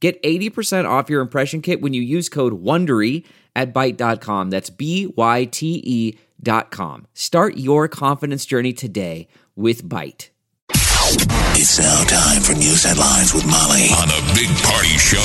Get 80% off your impression kit when you use code WONDERY at Byte.com. That's B Y T E dot com. Start your confidence journey today with Byte. It's now time for news headlines with Molly on the Big Party Show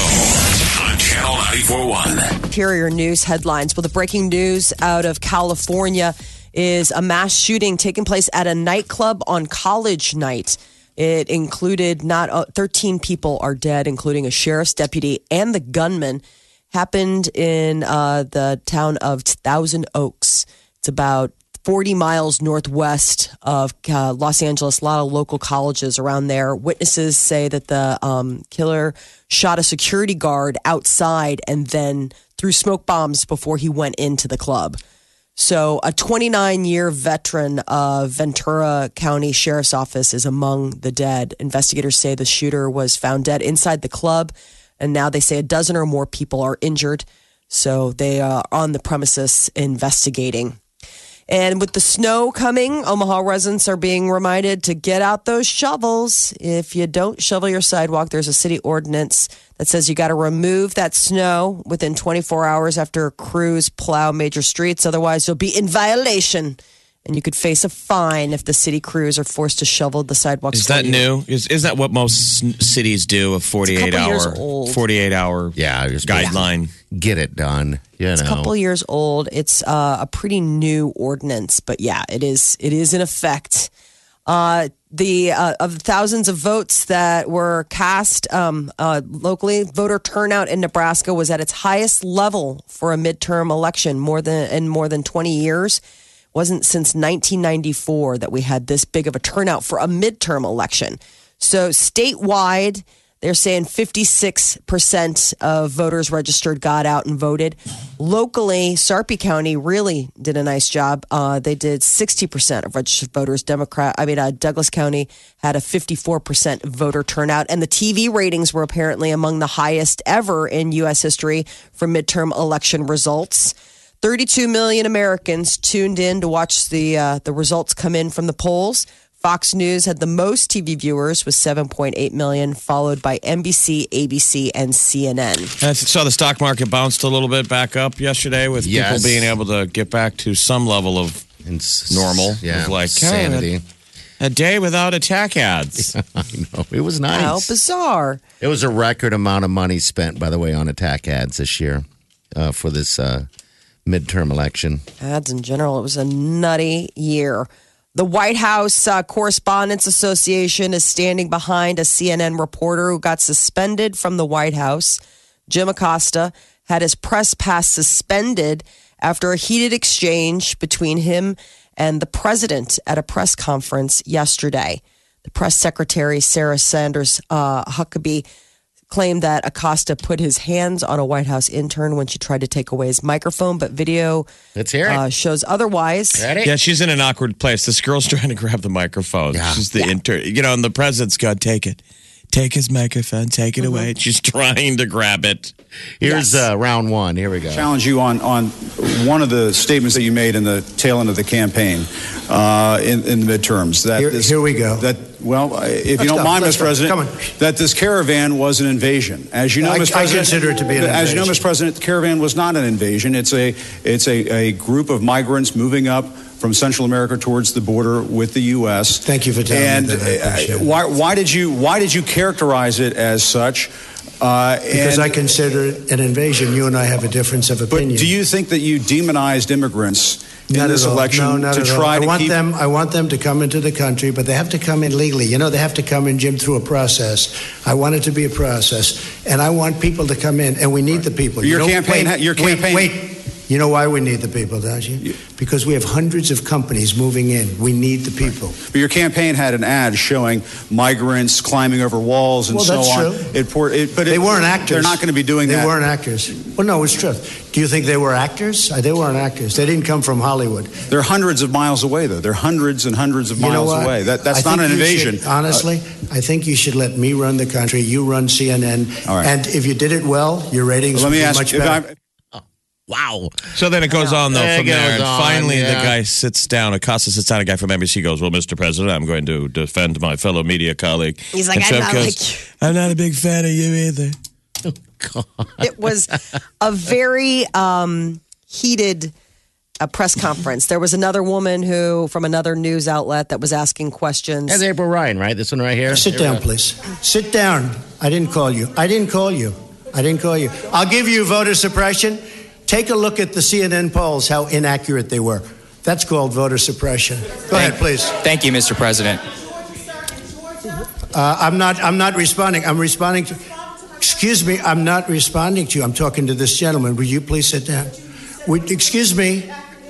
on Channel 941. Here are news headlines. Well, the breaking news out of California is a mass shooting taking place at a nightclub on college night. It included not uh, 13 people are dead, including a sheriff's deputy and the gunman. Happened in uh, the town of Thousand Oaks. It's about 40 miles northwest of uh, Los Angeles. A lot of local colleges around there. Witnesses say that the um, killer shot a security guard outside and then threw smoke bombs before he went into the club. So, a 29 year veteran of Ventura County Sheriff's Office is among the dead. Investigators say the shooter was found dead inside the club, and now they say a dozen or more people are injured. So, they are on the premises investigating. And with the snow coming, Omaha residents are being reminded to get out those shovels. If you don't shovel your sidewalk, there's a city ordinance that says you got to remove that snow within 24 hours after crews plow major streets. Otherwise, you'll be in violation. And you could face a fine if the city crews are forced to shovel the sidewalks. Is that you. new? Is is that what most cities do? A forty-eight couple years hour, old. forty-eight hour Yeah, just guideline. Get it done. You It's a couple years old. It's uh, a pretty new ordinance, but yeah, it is. It is in effect. Uh, the uh, of the thousands of votes that were cast um, uh, locally, voter turnout in Nebraska was at its highest level for a midterm election more than in more than twenty years. Wasn't since 1994 that we had this big of a turnout for a midterm election. So statewide, they're saying 56% of voters registered got out and voted. Locally, Sarpy County really did a nice job. Uh, they did 60% of registered voters. Democrat, I mean, uh, Douglas County had a 54% voter turnout. And the TV ratings were apparently among the highest ever in U.S. history for midterm election results. 32 million Americans tuned in to watch the uh, the results come in from the polls. Fox News had the most TV viewers with 7.8 million, followed by NBC, ABC, and CNN. I saw the stock market bounced a little bit back up yesterday with Yes. people being able to get back to some level of And normal. Yeah. Of like, sanity. a day without attack ads. I know. It was nice. How bizarre! It was a record amount of money spent, by the way, on attack ads this year uh, for this uh, midterm election. Ads in general, it was a nutty year. The White House uh, Correspondents Association is standing behind a CNN reporter who got suspended from the White House. Jim Acosta had his press pass suspended after a heated exchange between him and the president at a press conference yesterday. The press secretary, Sarah Sanders uh, Huckabee, claimed that Acosta put his hands on a White House intern when she tried to take away his microphone, but video Let's hear it. uh, shows otherwise. Ready? Yeah, she's in an awkward place. This girl's trying to grab the microphone. Yeah. She's the inter, you know, and the president's got to take it, take his microphone, take it away. She's trying to grab it. Here's uh, round one. Here we go. challenge you on, on one of the statements that you made in the tail end of the campaign uh, in, in the midterms. That Here- here we go. That well, if you Let's don't go. mind, Let's Mr. go. President, Come on. that this caravan was an invasion. As you know, I- Mr. I President, consider it to be an As you know. Mr. President, the caravan was not an invasion. It's a it's a, a group of migrants moving up. From Central America towards the border with the U.S. Thank you for telling me and, that. I uh, it. why, why did you why did you characterize it as such? Uh, Because and- I consider it an invasion. You and I have a difference of opinion. but do you think that you demonized immigrants in Not this election no, not to try I to want keep them. I want them to come into the country, but they have to come in legally. You know, they have to come in, Jim, through a process. I want it to be a process, and I want people to come in, and we need the people. Your don't- campaign Wait, your wait, campaign- Wait, You know why we need the people, don't you? Because we have hundreds of companies moving in. We need the people. But your campaign had an ad showing migrants climbing over walls and Well, so that's on. true. It, pour- it, but They it- weren't actors. They're not going to be doing they that. They weren't actors. Well, no, it's true. Do you think they were actors? Uh, They weren't actors. They didn't come from Hollywood. They're hundreds of miles away, though. They're hundreds and hundreds of You miles away. That, that's I not an invasion. should- honestly, I think you should let me run the country. You run CNN. Right. And if you did it well, your ratings would be ask much better. I'm- Wow. So then it goes on though It from there, goes and on, finally the yeah. guy sits down. Acosta sits down. A guy from NBC goes, "Well, Mr. President, I'm going to defend my fellow media colleague." He's like, And "I'm Trump not goes, like I'm not a big fan of you either. it was a very um, heated uh, press conference. There was another woman who, from another news outlet, that was asking questions. That's April Ryan, right? This one right here. Sit down, please. Sit down. I didn't call you. I didn't call you. I didn't call you. I'll give you voter suppression. Take a look at the CNN polls, how inaccurate they were. That's called voter suppression. Go ahead, please. Thank you, Mr. President. Uh, I'm not. I'm not responding. I'm responding to. Excuse me. I'm not responding to you. I'm talking to this gentleman. Would you please sit down? Would, excuse me.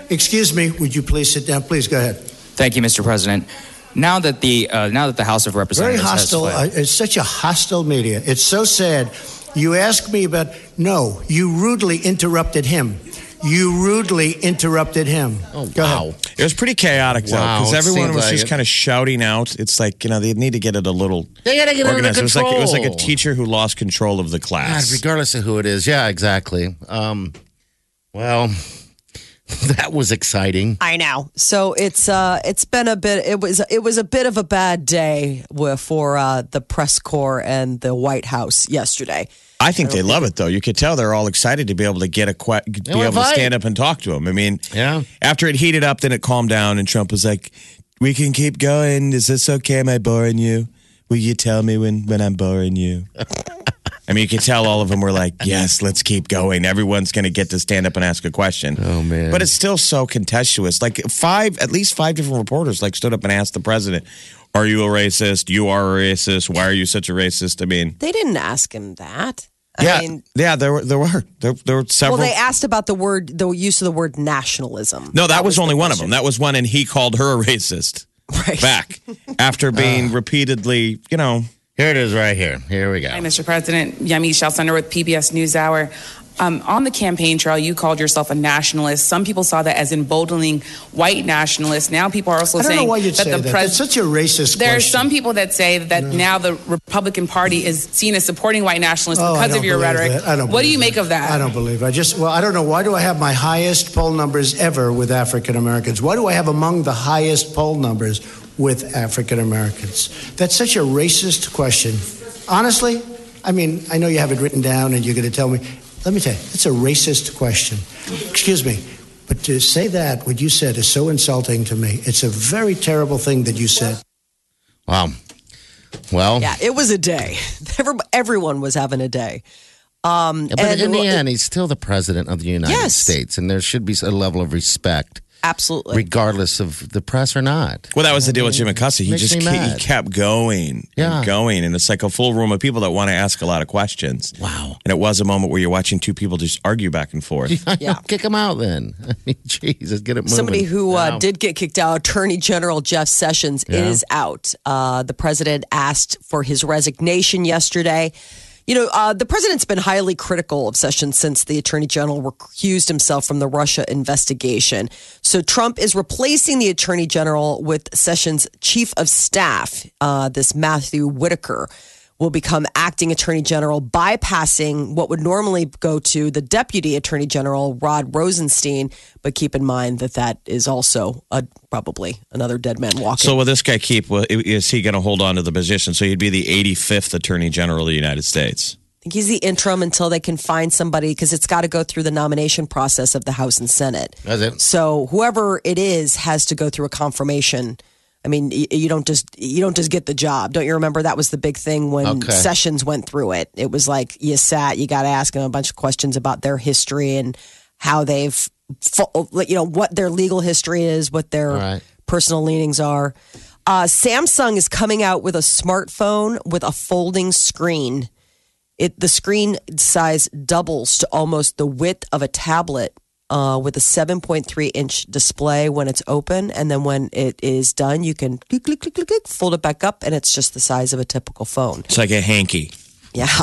Excuse me. Would you please sit down? Please go ahead. Thank you, Mr. President. Now that the uh, now that the House of Representatives Very hostile. Uh, it's such a hostile media. It's so sad. You ask me about. No, you rudely interrupted him. You rudely interrupted him. Oh, Go wow. ahead. It was pretty chaotic though, Wow, because it everyone seems was like just it. kind of shouting out. It's like you know they need to get it a little They gotta get it under organized. It was like it was like a control. teacher who lost control of the God, class. regardless of who it is. Yeah, exactly. Um, well, that was exciting. I know. So it's uh it's been a bit it was it was a bit of a bad day wi- for uh the press corps and the White House yesterday. I think they love it though. You could tell they're all excited to be able to get a que- be able to stand up and talk to him. I mean, Yeah. After it heated up, then it calmed down, and Trump was like, "We can keep going. Is this okay? Am I boring you? Will you tell me when when I'm boring you?" I mean, you could tell all of them were like, "Yes, let's keep going. Everyone's going to get to stand up and ask a question." Oh, man. But it's still so contentious. Like five, at least five different reporters like stood up and asked the president, "Are you a racist? You are a racist. Why are you such a racist?" I mean, They didn't ask him that. I yeah, mean, yeah, there were there were there, there were several. well, they asked about the word, the use of the word nationalism. no, that, was, the only one of them. That was one, and he called her a racist Right. back after being repeatedly, you know. Here it is right here. Here we go. Hi, Mr. President. Yamiche Alcindor with PBS NewsHour. Um, on the campaign trail, you called yourself a nationalist. Some people saw that as emboldening white nationalists. Now people are also I don't saying know why you'd that say the that. pres- That's such a racist question. There are some people that say that now the Republican Party is seen as supporting white nationalists Oh, because of your rhetoric. that. I don't what do you make of that? I don't believe. I just well, I don't know. Why do I have my highest poll numbers ever with African Americans? Why do I have among the highest poll numbers with African Americans? That's such a racist question. Honestly, I mean, I know you have it written down, and you're going to tell me. Let me tell you, it's a racist question. Excuse me. But to say that, what you said is so insulting to me. It's a very terrible thing that you said. Wow. Well, Yeah, it was a day. Everyone was having a day. Um, but and in the end, he's still the president of the United Yes. States, and there should be a level of respect, absolutely. regardless of the press or not. Well, that was the deal with Jim Acosta. He Makes just me ke- he mad. kept going Yeah. and going, and it's like a full room of people that want to ask a lot of questions. Wow. And it was a moment where you're watching two people just argue back and forth. Yeah. Kick him out then. I mean, Jesus, get it moving. Somebody who uh, Wow. did get kicked out, Attorney General Jeff Sessions, is out. Uh, the president asked for his resignation yesterday. You know, uh, the president's been highly critical of Sessions since the attorney general recused himself from the Russia investigation. So Trump is replacing the attorney general with Sessions' chief of staff, uh, this Matthew Whitaker will become acting attorney general, bypassing what would normally go to the deputy attorney general, Rod Rosenstein. But keep in mind that that is also a, probably another dead man walking. So will this guy keep? well, Is he going to hold on to the position? So he'd be the 85th Attorney General of the United States. I think he's the interim until they can find somebody because it's got to go through the nomination process of the House and Senate. That's it. So whoever it is has to go through a confirmation. I mean, you don't just you don't just get the job. Don't you remember that was the big thing when Okay. Sessions went through it? It was like you sat, you got to ask them a bunch of questions about their history and how they've, you know, what their legal history is, what their Right. personal leanings are. Uh, Samsung is coming out with a smartphone with a folding screen. It the screen size doubles to almost the width of a tablet uh, with a 7.3 inch display when it's open. And then when it is done, you can click, click, click, click, click, fold it back up, and it's just the size of a typical phone. It's like a hanky. Yeah.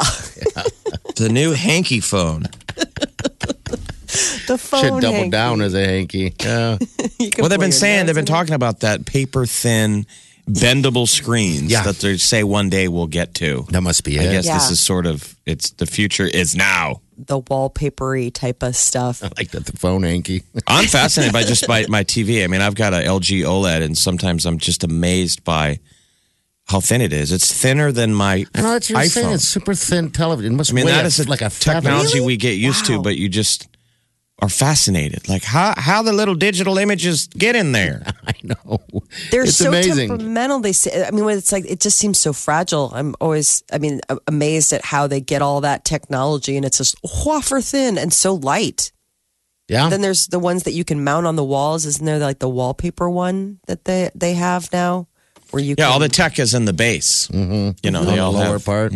The new hanky phone. the phone. Should double hanky. down as a hanky. Yeah. You Well, they've been saying they've been talking about that paper thin, bendable screens Yeah. that they say one day we'll get to. that must be it. I guess Yeah. this is sort of it's the future is now. the wallpapery type of stuff. I like that the phone hanky. I'm fascinated by just by my TV. I mean, I've got a LG OLED, and sometimes I'm just amazed by how thin it is. It's thinner than my I know that's what you're saying. iPhone. It's super thin television. It must I mean, weigh that a- like a feather. technology we get used Wow. to, but you just are fascinated. Like how how the little digital images get in there. I know. They're it's so amazing. temperamental. They say, I mean, when it's like, it just seems so fragile. I'm always, I mean, amazed at how they get all that technology and it's just wafer thin and so light. Yeah. Then there's the ones that you can mount on the walls. Isn't there like the wallpaper one that they, they have now? Where you Yeah, can, all the tech is in the base. Mm-hmm. You know, On they the all lower have. part.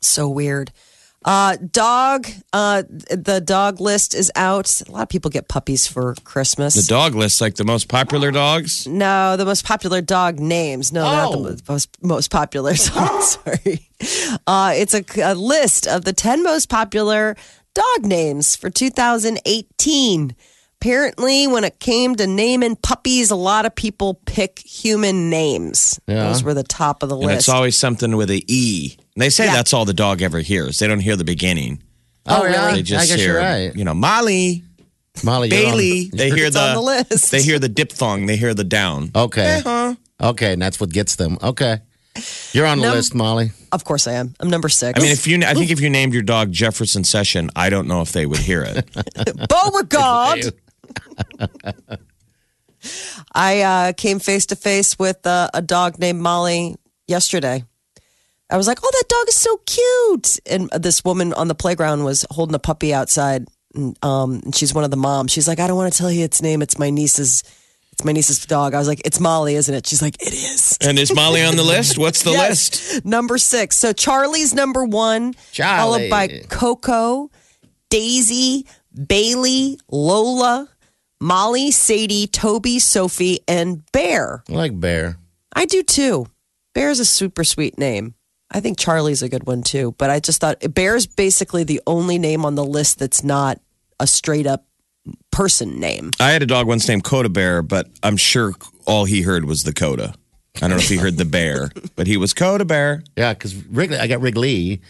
so weird. Uh, dog, uh, the dog list is out. A lot of people get puppies for Christmas. The dog list, like the most popular dogs. No, the most popular dog names. No, they're not Oh. the most, most popular. Sorry. sorry. Uh, it's a, a list of the 10 most popular dog names for 2018. Apparently, when it came to naming puppies, a lot of people pick human names. Yeah. Those were the top of the And list. it's always something with a E. And they say Yeah. that's all the dog ever hears. They don't hear the beginning. Oh, really? yeah. They just I guess hear, you're right. you know, Molly, Molly, you're on- Bailey. They hear the, on the list. They hear the diphthong. They hear the down. Okay. Uh-huh. Okay, and that's what gets them. Okay. You're on the Num- list, Molly. of course, I am. I'm number six. I mean, if you, I think if you named your dog Jefferson Session, I don't know if they would hear it. Beauregard. I uh, came face to face with uh, a dog named Molly yesterday. I was like, "Oh, that dog is so cute!" And this woman on the playground was holding a puppy outside, and, um, and she's one of the moms. She's like, "I don't want to tell you its name. It's my niece's. It's my niece's dog." I was like, "It's Molly, isn't it?" She's like, "It is." and is Molly on the list? What's the Yes. list? Number six. So Charlie's number one, Charlie. followed by Coco, Daisy, Bailey, Lola, Molly, Sadie, Toby, Sophie, and Bear. I like Bear. I do too. Bear is a super sweet name. I think Charlie's a good one too. But I just thought Bear's basically the only name on the list that's not a straight up person name. I had a dog once named Coda Bear, but I'm sure all he heard was the Coda. I don't know if he heard the bear, but he was Coda Bear. Yeah, because Wrigley, I got Wrigley.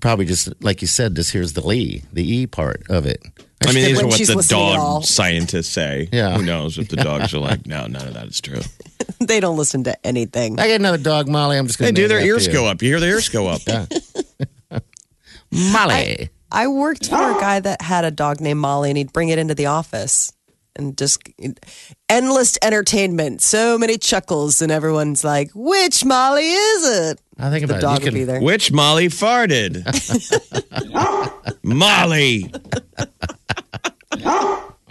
Probably just like you said, just here's the Lee, the E part of it. I mean, these are what the listening at all. dog scientists say. Yeah. Who knows if the dogs are like, no, none of that is true. they don't listen to anything. I got another dog, Molly. I'm just going to do, their ears go up. You hear their ears go up. Molly. I worked for a guy that had a dog named Molly, and he'd bring it into the office and just endless entertainment. So many chuckles, and everyone's like, "Which Molly is it?" I think The about dog it. You would can, be there. Which Molly farted? Molly.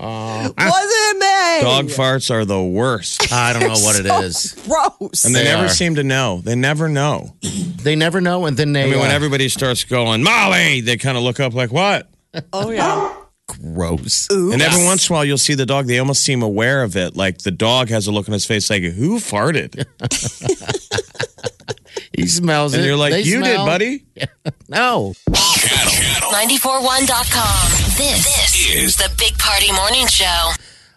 Wasn't me. Dog farts are the worst. I don't know what it is. Gross. And they, They never are. seem to know. They never know. They never know, and then they. I mean, when uh, everybody starts going, Molly, they kind of look up like, what? oh yeah. Gross. And every once in a while, you'll see the dog. They almost seem aware of it. Like the dog has a look on his face, like, who farted? He smells And it. you're like, They you did, smell- buddy. No. Channel 941.com. This, This is the Big Party Morning Show.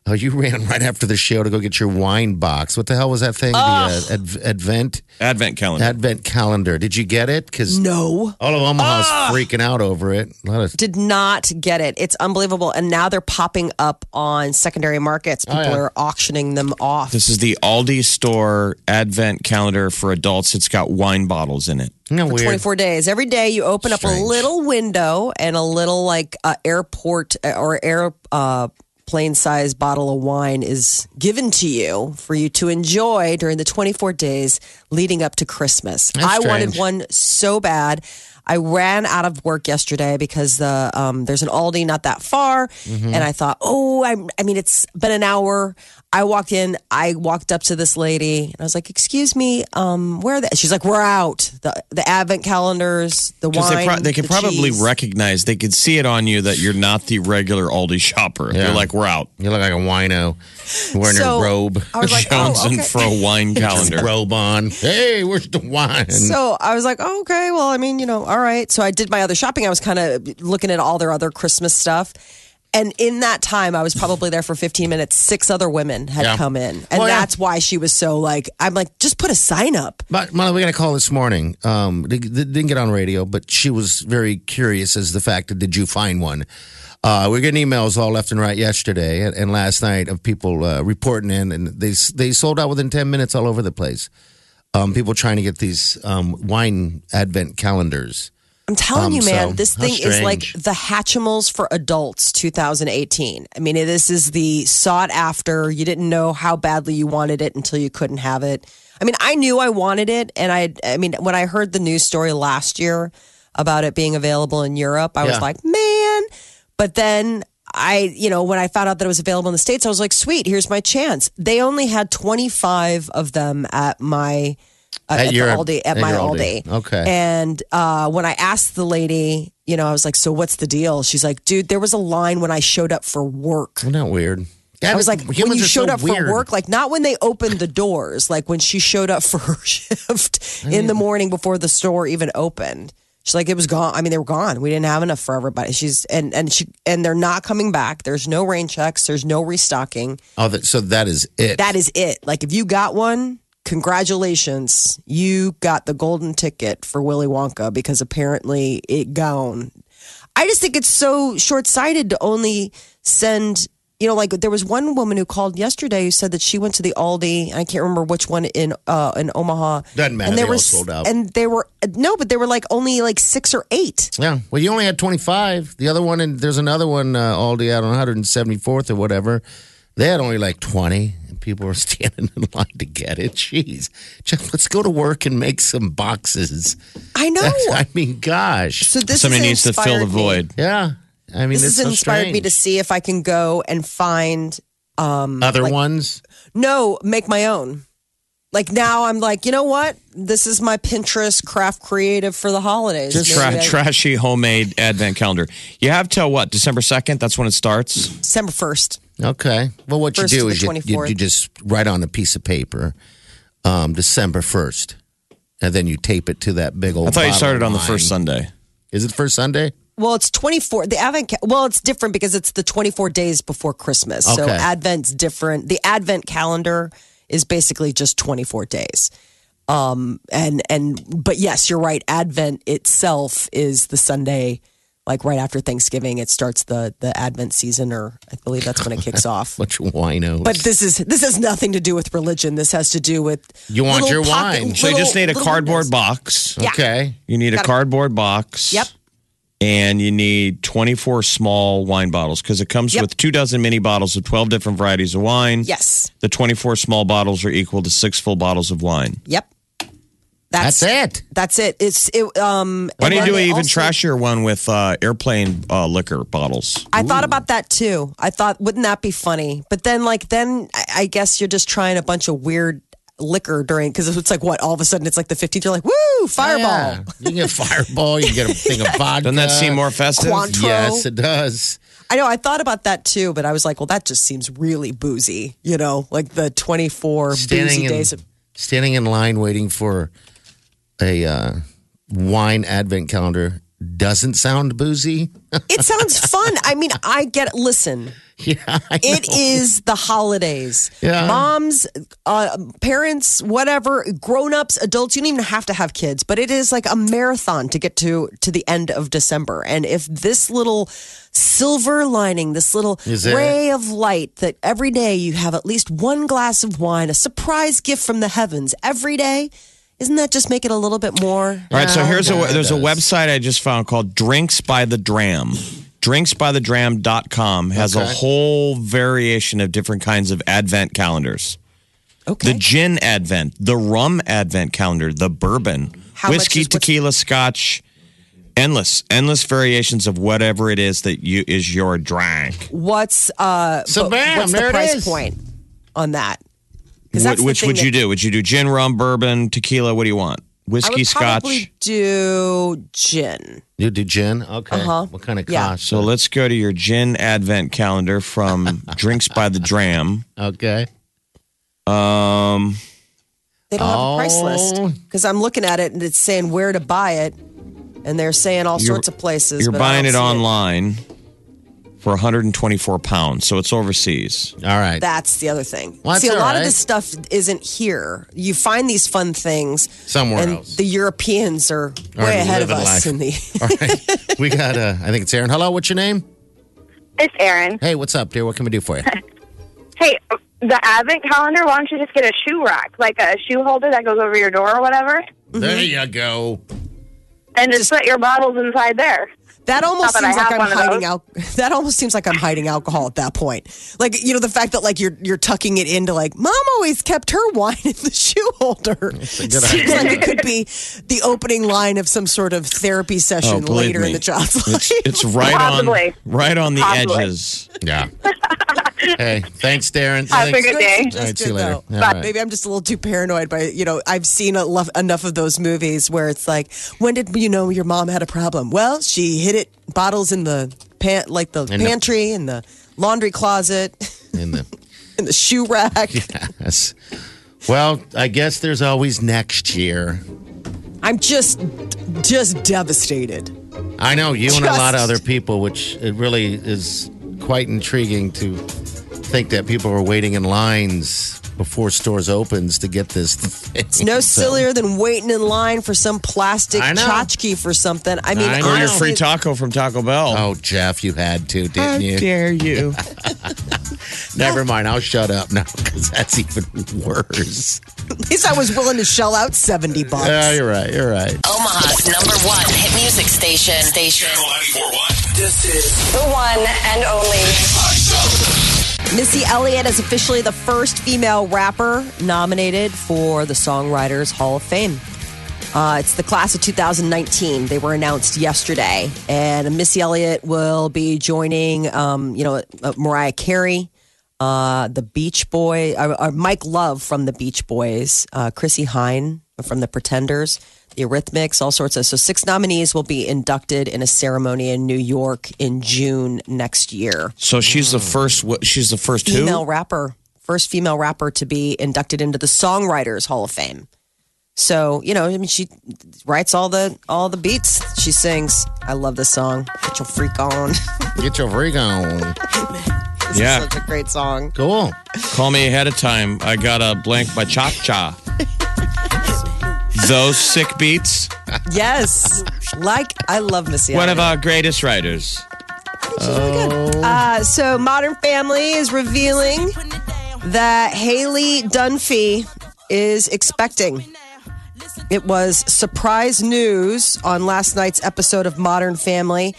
Oh, you ran right after the show to go get your wine box. What the hell was that thing? The uh, adv- Advent Advent calendar. Advent calendar. Did you get it? Because No. all of Omaha's freaking out over it. A lot of Did not get it. It's unbelievable. And now they're popping up on secondary markets. People yeah. are auctioning them off. this is the Aldi store Advent calendar for adults. It's got wine bottles in it. Isn't that for weird? 24 days. Every day you open up a little window and a little like uh, airport uh, or air uh, plane size bottle of wine is given to you for you to enjoy during the 24 days leading up to Christmas. That's I wanted one so bad. I ran out of work yesterday because the um, there's an Aldi not that far, Mm-hmm. and I thought, oh, I, I mean, it's been an hour. I walked in. I walked up to this lady, and I was like, "Excuse me, um, where are they?" She's like, "We're out. The the advent calendars, the wine, they, pro- they can the probably cheese." recognize, they could see it on you that you're not the regular Aldi shopper. Yeah. They're like, we're out. You look like a wino wearing So, your robe. I was like, Jones oh, and okay. Fro wine calendar. robe on. Hey, where's the wine? So I was like, oh, okay, well, I mean, you know, all right. So I did my other shopping. I was kind of looking at all their other Christmas stuff. And in that time, I was probably there for 15 minutes. Six other women had Yeah. come in. And Well, yeah. that's why she was so like, I'm like, just put a sign up. But Molly, we got a call this morning. Um, they, they didn't get on radio, but she was very curious as the fact that did you find one? Uh, we're getting emails all left and right yesterday and, and last night of people uh, reporting in, and they they sold out within ten minutes all over the place. Um, people trying to get these um, wine advent calendars. I'm telling Um, you, man, so, this thing is like the Hatchimals for adults 2018. I mean, this is the sought after. You didn't know how badly you wanted it until you couldn't have it. I mean, I knew I wanted it. And I, I mean, when I heard the news story last year about it being available in Europe, I was like, man. But then I, you know, when I found out that it was available in the States, I was like, sweet, here's my chance. They only had 25 of them at my, At at, your- the Aldi, at, at my Aldi. Aldi. Okay. And uh, when I asked the lady, you know, I was like, so what's the deal? She's like, dude, there was a line when I showed up for work. Isn't that weird? I was like, when you showed so up weird. for work, like not when they opened the doors, like when she showed up for her shift in the morning before the store even opened. She's like, it was gone. I mean, they were gone. We didn't have enough for everybody. She's and and she and they're not coming back. There's no rain checks. There's no restocking. Oh, that, so that is it. That is it. Like if you got one, congratulations. You got the golden ticket for Willy Wonka because apparently it gone. I just think it's so short sighted to only send. You know, like there was one woman who called yesterday who said that she went to the Aldi. I can't remember which one in uh, in Omaha. Doesn't matter, And there they all were sold out. and they were no, but they were like only like six or eight. Yeah. Well, you only had 25. The other one, and there's another one, uh, Aldi out on 174th or whatever. They had only like 20. And people were standing in line to get it. Jeez. Just, let's go to work and make some boxes. I know. I mean, gosh. so this Somebody needs to fill the me. void. Yeah. I mean, This it's has so inspired me to see if I can go and find um, Other ones? No, make my own. Like now, I'm like, you know what? This is my Pinterest craft creative for the holidays. Just tra- I- trashy homemade advent calendar. You have till what? December 2nd? That's when it starts. December first. Okay. Well, what you do is you, you, you just write on a piece of paper um, December 1st. And then you tape it to that big old I thought you started on the wine. first Sunday. Is it first Sunday? Well, it's 24. The Advent. ca- Well, it's different because it's the 24 days before Christmas. So Advent's different. The Advent calendar is basically just 24 days. Um and and but yes, you're right. Advent itself is the Sunday like right after Thanksgiving. It starts the the Advent season, or I believe that's when it kicks off. Bunch of winos. But this is this has nothing to do with religion. This has to do with You want your pocket- wine. So you just need a cardboard windows. box. Yeah. Okay. You need a Gotta- cardboard box. Yep. And you need 24 small wine bottles because it comes Yep. with two dozen mini bottles of 12 different varieties of wine. Yes. The 24 small bottles are equal to six full bottles of wine. Yep. That's it. That's it. It's it. Um. Why and don't you do they an even also- trashier one with uh, airplane uh, liquor bottles? I thought about that too. I thought, wouldn't that be funny? But then, like, then I, I guess you're just trying a bunch of weird liquor during because it's like what all of a sudden it's like the 15th. You're like, woo, fireball. Yeah. You can get fireball. You can get a thing of vodka. Doesn't that seem more festive? Cointreau. Yes, it does. I know. I thought about that too, but I was like, well, that just seems really boozy. You know, like the 24 Standing boozy in, days. Of, standing in line waiting for a uh, wine advent calendar doesn't sound boozy. it sounds fun. I mean, I get. Listen, yeah, It is the holidays. Yeah. Moms, uh, parents, whatever, grown-ups, adults, you don't even have to have kids, but it is like a marathon to get to to the end of December. And if this little silver lining, this little ray of light that every day you have at least one glass of wine, a surprise gift from the heavens every day, isn't that just make it a little bit more? All right, so here's yeah, a there's a website I just found called Drinks by the Dram. Drinksbythedram.com has a Okay. whole variation of different kinds of advent calendars. Okay. The gin advent, the rum advent calendar, the bourbon, How much whiskey, is what's- tequila, scotch, Endless, endless variations of whatever it is that you is your drink. What's uh So but bam, what's there the it price is. point on that? 'Cause Wh- that's which would you do? Would you do gin, rum, bourbon, tequila? What do you want? I Whiskey, would scotch. probably do gin. You do gin? Okay. Uh-huh. What kind of Yeah. cost? So let's go to your gin advent calendar from Drinks by the Dram. Okay. Um, They don't have a price list Oh. because I'm looking at it and it's saying where to buy it, and they're saying all You're- sorts of places. you're but buying don't it online for 124 pounds, so it's overseas. All right. That's the other thing. Well, that's See, a all lot of this stuff isn't here. You find these fun things Somewhere and else. the Europeans are Are way ahead of us life. in the. All right. We got, uh, I think it's Aaron. Hello, what's your name? It's Aaron. Hey, what's up, dear? What can we do for you? Hey, the advent calendar, why don't you just get a shoe rack, like a shoe holder that goes over your door or whatever, There you go. and just, put your bottles inside there. That almost Not that seems like I'm hiding those. out. That almost seems like I'm hiding alcohol at that point. Like you know, the fact that like you're you're tucking it into like mom always kept her wine in the shoe holder. a good Seems idea. like it could be the opening line of some sort of therapy session Oh, later me. in the child's life. It's, it's right Possibly. on, right on the Possibly. edges. Yeah. hey, thanks, Darren. Have a Thanks. good day. Just All right, see you later. though. Maybe I'm just a little too paranoid by you know I've seen a lo- enough of those movies where it's like when did you know your mom had a problem? Well, she hid it bottles in the pan like the In the- pantry in the laundry closet In the, in the shoe rack. yes. Well, I guess there's always next year. I'm just just devastated. I know you and a lot of other people, which it really is quite intriguing to think that people are waiting in lines before stores opens to get this thing. It's no So- sillier than waiting in line for some plastic I tchotchke for something. I mean, I know. Or your free taco from Taco Bell. Oh, Jeff, you had to, didn't you? dare you? Never mind. I'll shut up now because that's even worse. at least I was willing to shell out seventy bucks. Yeah, you're right. You're right. Omaha's number one hit music station. Station. Channel 941. This is The one and only. Missy Elliott is officially the first female rapper nominated for the Songwriters Hall of Fame. Uh, it's the class of 2019. They were announced yesterday, and Missy Elliott will be joining, um, you know, uh, Mariah Carey, uh, the Beach Boy, uh, uh, Mike Love from the Beach Boys, uh, Chrissie Hynde from the Pretenders, the Eurythmics, all sorts of. So six nominees will be inducted in a ceremony in New York in June next year So she's the first. what- She's the first who? female rapper, first female rapper to be inducted into the Songwriters Hall of Fame. So you know, I mean, she writes all the all the beats. She sings. I love this song. Get your freak on. Get your freak on. Yeah. such a great song. Cool. Call me ahead of time. I got a blank by Cha Cha. Those sick beats. Yes, like I love Missy. One of our greatest writers. Uh, so Modern Family is revealing that Haley Dunphy is expecting. It was surprise news on last night's episode of Modern Family.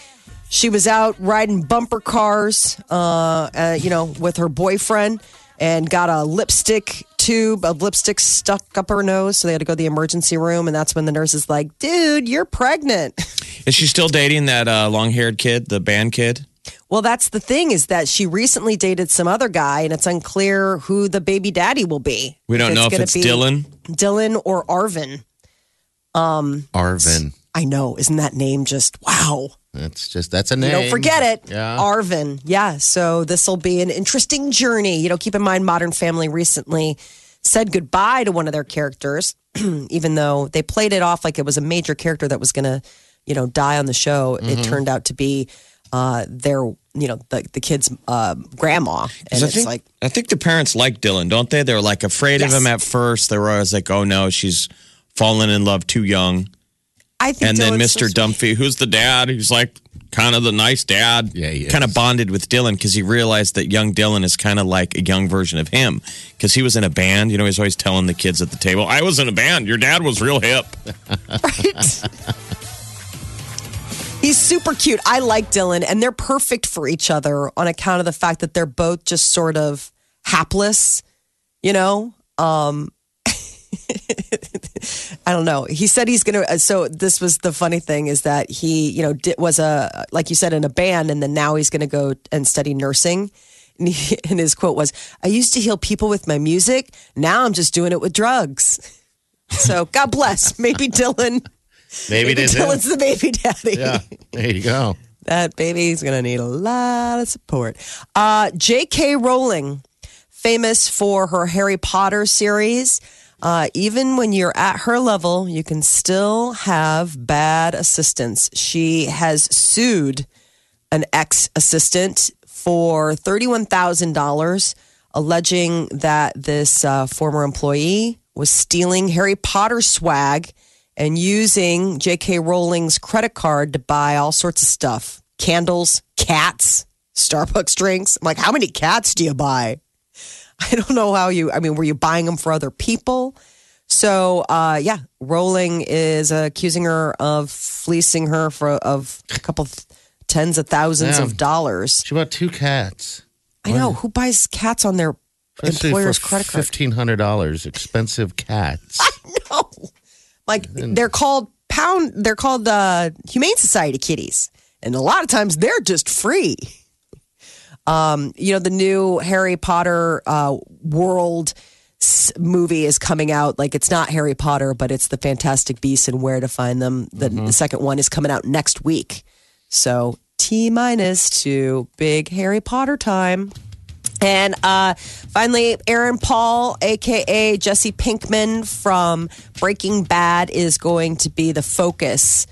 She was out riding bumper cars, uh, uh, you know, with her boyfriend, and got a lipstick tube of lipstick stuck up her nose. So they had to go to the emergency room, and that's when the nurse is like, "Dude, you're pregnant." Is she still dating that uh, long haired kid, the band kid? Well, that's the thing is that she recently dated some other guy, and it's unclear who the baby daddy will be. We don't know if gonna it's Dylan. Dylan or Arvin. Um, Arvin. I know, isn't that name just wow? That's just that's a You name. don't forget it. Yeah. Arvin. Yeah. So this will be an interesting journey. You know, keep in mind Modern Family recently said goodbye to one of their characters, even though they played it off like it was a major character that was going to, you know, die on the show. Mm-hmm. It turned out to be uh, their, you know, the, the kid's uh, grandma. And 'Cause I it's think, like, I think the parents like Dylan, don't they? They're like afraid Yes. of him at first. They were always like, "Oh no, she's fallen in love too young." I think And then Dylan's so Mr. sweet. Dunphy, who's the dad, who's like kind of the nice dad, Yeah, he kind of bonded with Dylan because he realized that young Dylan is kind of like a young version of him because he was in a band. You know, he's always telling the kids at the table, "I was in a band. Your dad was real hip." right. He's super cute. I like Dylan, and they're perfect for each other on account of the fact that they're both just sort of hapless, you know? Um, I don't know. He said he's going to. So this was the funny thing is that he, you know, did, was a like you said in a band, and then now he's going to go and study nursing. And, he, and his quote was, "I used to heal people with my music. Now I'm just doing it with drugs." So God bless. Maybe Dylan. Maybe it is him. Dylan's the baby daddy. Yeah, there you go. That baby's going to need a lot of support. Uh, J.K. Rowling, famous for her Harry Potter series. Uh, even when you're at her level, you can still have bad assistants. She has sued an ex assistant for $31,000, alleging that this uh, former employee was stealing Harry Potter swag and using J.K. Rowling's credit card to buy all sorts of stuff candles, cats, Starbucks drinks. I'm like, how many cats do you buy? I don't know how you, I mean, were you buying them for other people? So, uh, yeah, Rowling is accusing her of fleecing her for of a couple tens of thousands of dollars. She bought two cats. I know who buys cats on their Especially employer's for credit card. fifteen hundred dollars. Expensive cats. I know. like they're called pound. They're called uh, Humane Society kitties, and a lot of times they're just free. Um, you know, the new Harry Potter uh, world movie is coming out. Like it's not Harry Potter, but it's the Fantastic Beasts and Where to Find Them. The, the second one is coming out next week. So T minus to big Harry Potter time. And uh, finally, Aaron Paul, aka Jesse Pinkman from Breaking Bad, is going to be the focus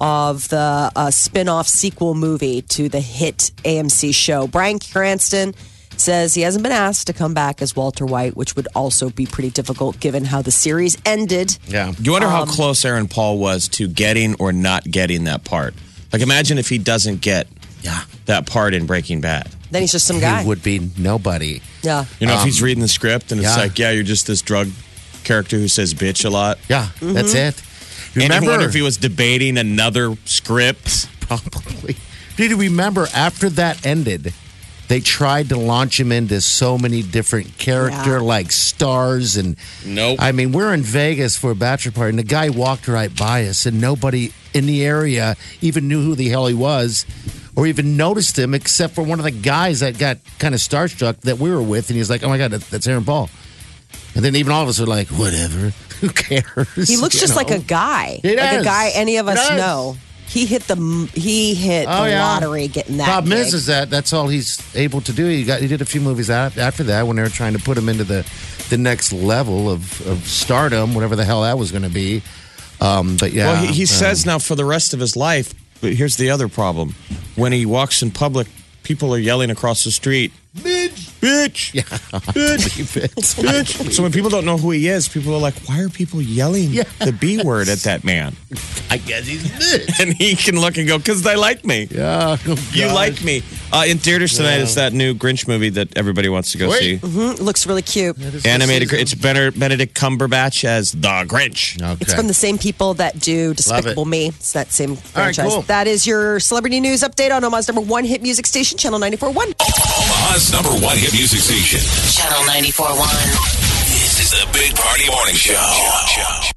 of the uh, spin off sequel movie to the hit AMC show. Bryan Cranston says he hasn't been asked to come back as Walter White, which would also be pretty difficult given how the series ended. Yeah. You wonder Um, how close Aaron Paul was to getting or not getting that part. Like, imagine if he doesn't get Yeah. that part in Breaking Bad. Then he's just some guy. He would be nobody. yeah. You know, if he's reading the script and it's Um, yeah. like, yeah, you're just this drug character who says bitch a lot. Yeah, that's Mm-hmm. It. And you Remember wonder if he was debating another script. probably. Did you remember after that ended? They tried to launch him into so many different character Yeah. like stars and Nope. I mean, we're in Vegas for a bachelor party, and the guy walked right by us, and nobody in the area even knew who the hell he was, or even noticed him, except for one of the guys that got kind of starstruck that we were with, and he was like, "Oh my god, that's Aaron Paul." And then even all of us are like, "Whatever, who cares?" He looks You just like a guy, He like a guy any of us know. He hit the he hit Oh, the yeah. lottery getting that. Problem is, gig. is that that's all he's able to do. He got he did a few movies after that when they were trying to put him into the the next level of of stardom, whatever the hell that was going to be. Um, but yeah, well, he, he um, says now for the rest of his life, but here's the other problem. When he walks in public, people are yelling across the street, bitch, bitch, Yeah, bitch, believe it. bitch. So when people don't know who he is, people are like, why are people yelling Yeah. the B word at that man? I guess he's bitch. And he can look and go, because they like me. Yeah, oh, You like me. Uh, in theaters tonight Yeah. is that new Grinch movie that everybody wants to go Wait. see. Mhm, looks really cute. Animated. season. It's Benedict Cumberbatch as the Grinch. Okay. It's from the same people that do Despicable. Me. It's that same All right, franchise. cool. That is your celebrity news update on Omaha's number one hit music station, Channel 94.1. Omaha's number one hit music station. Channel 94.1. This is the Big Party Morning Show.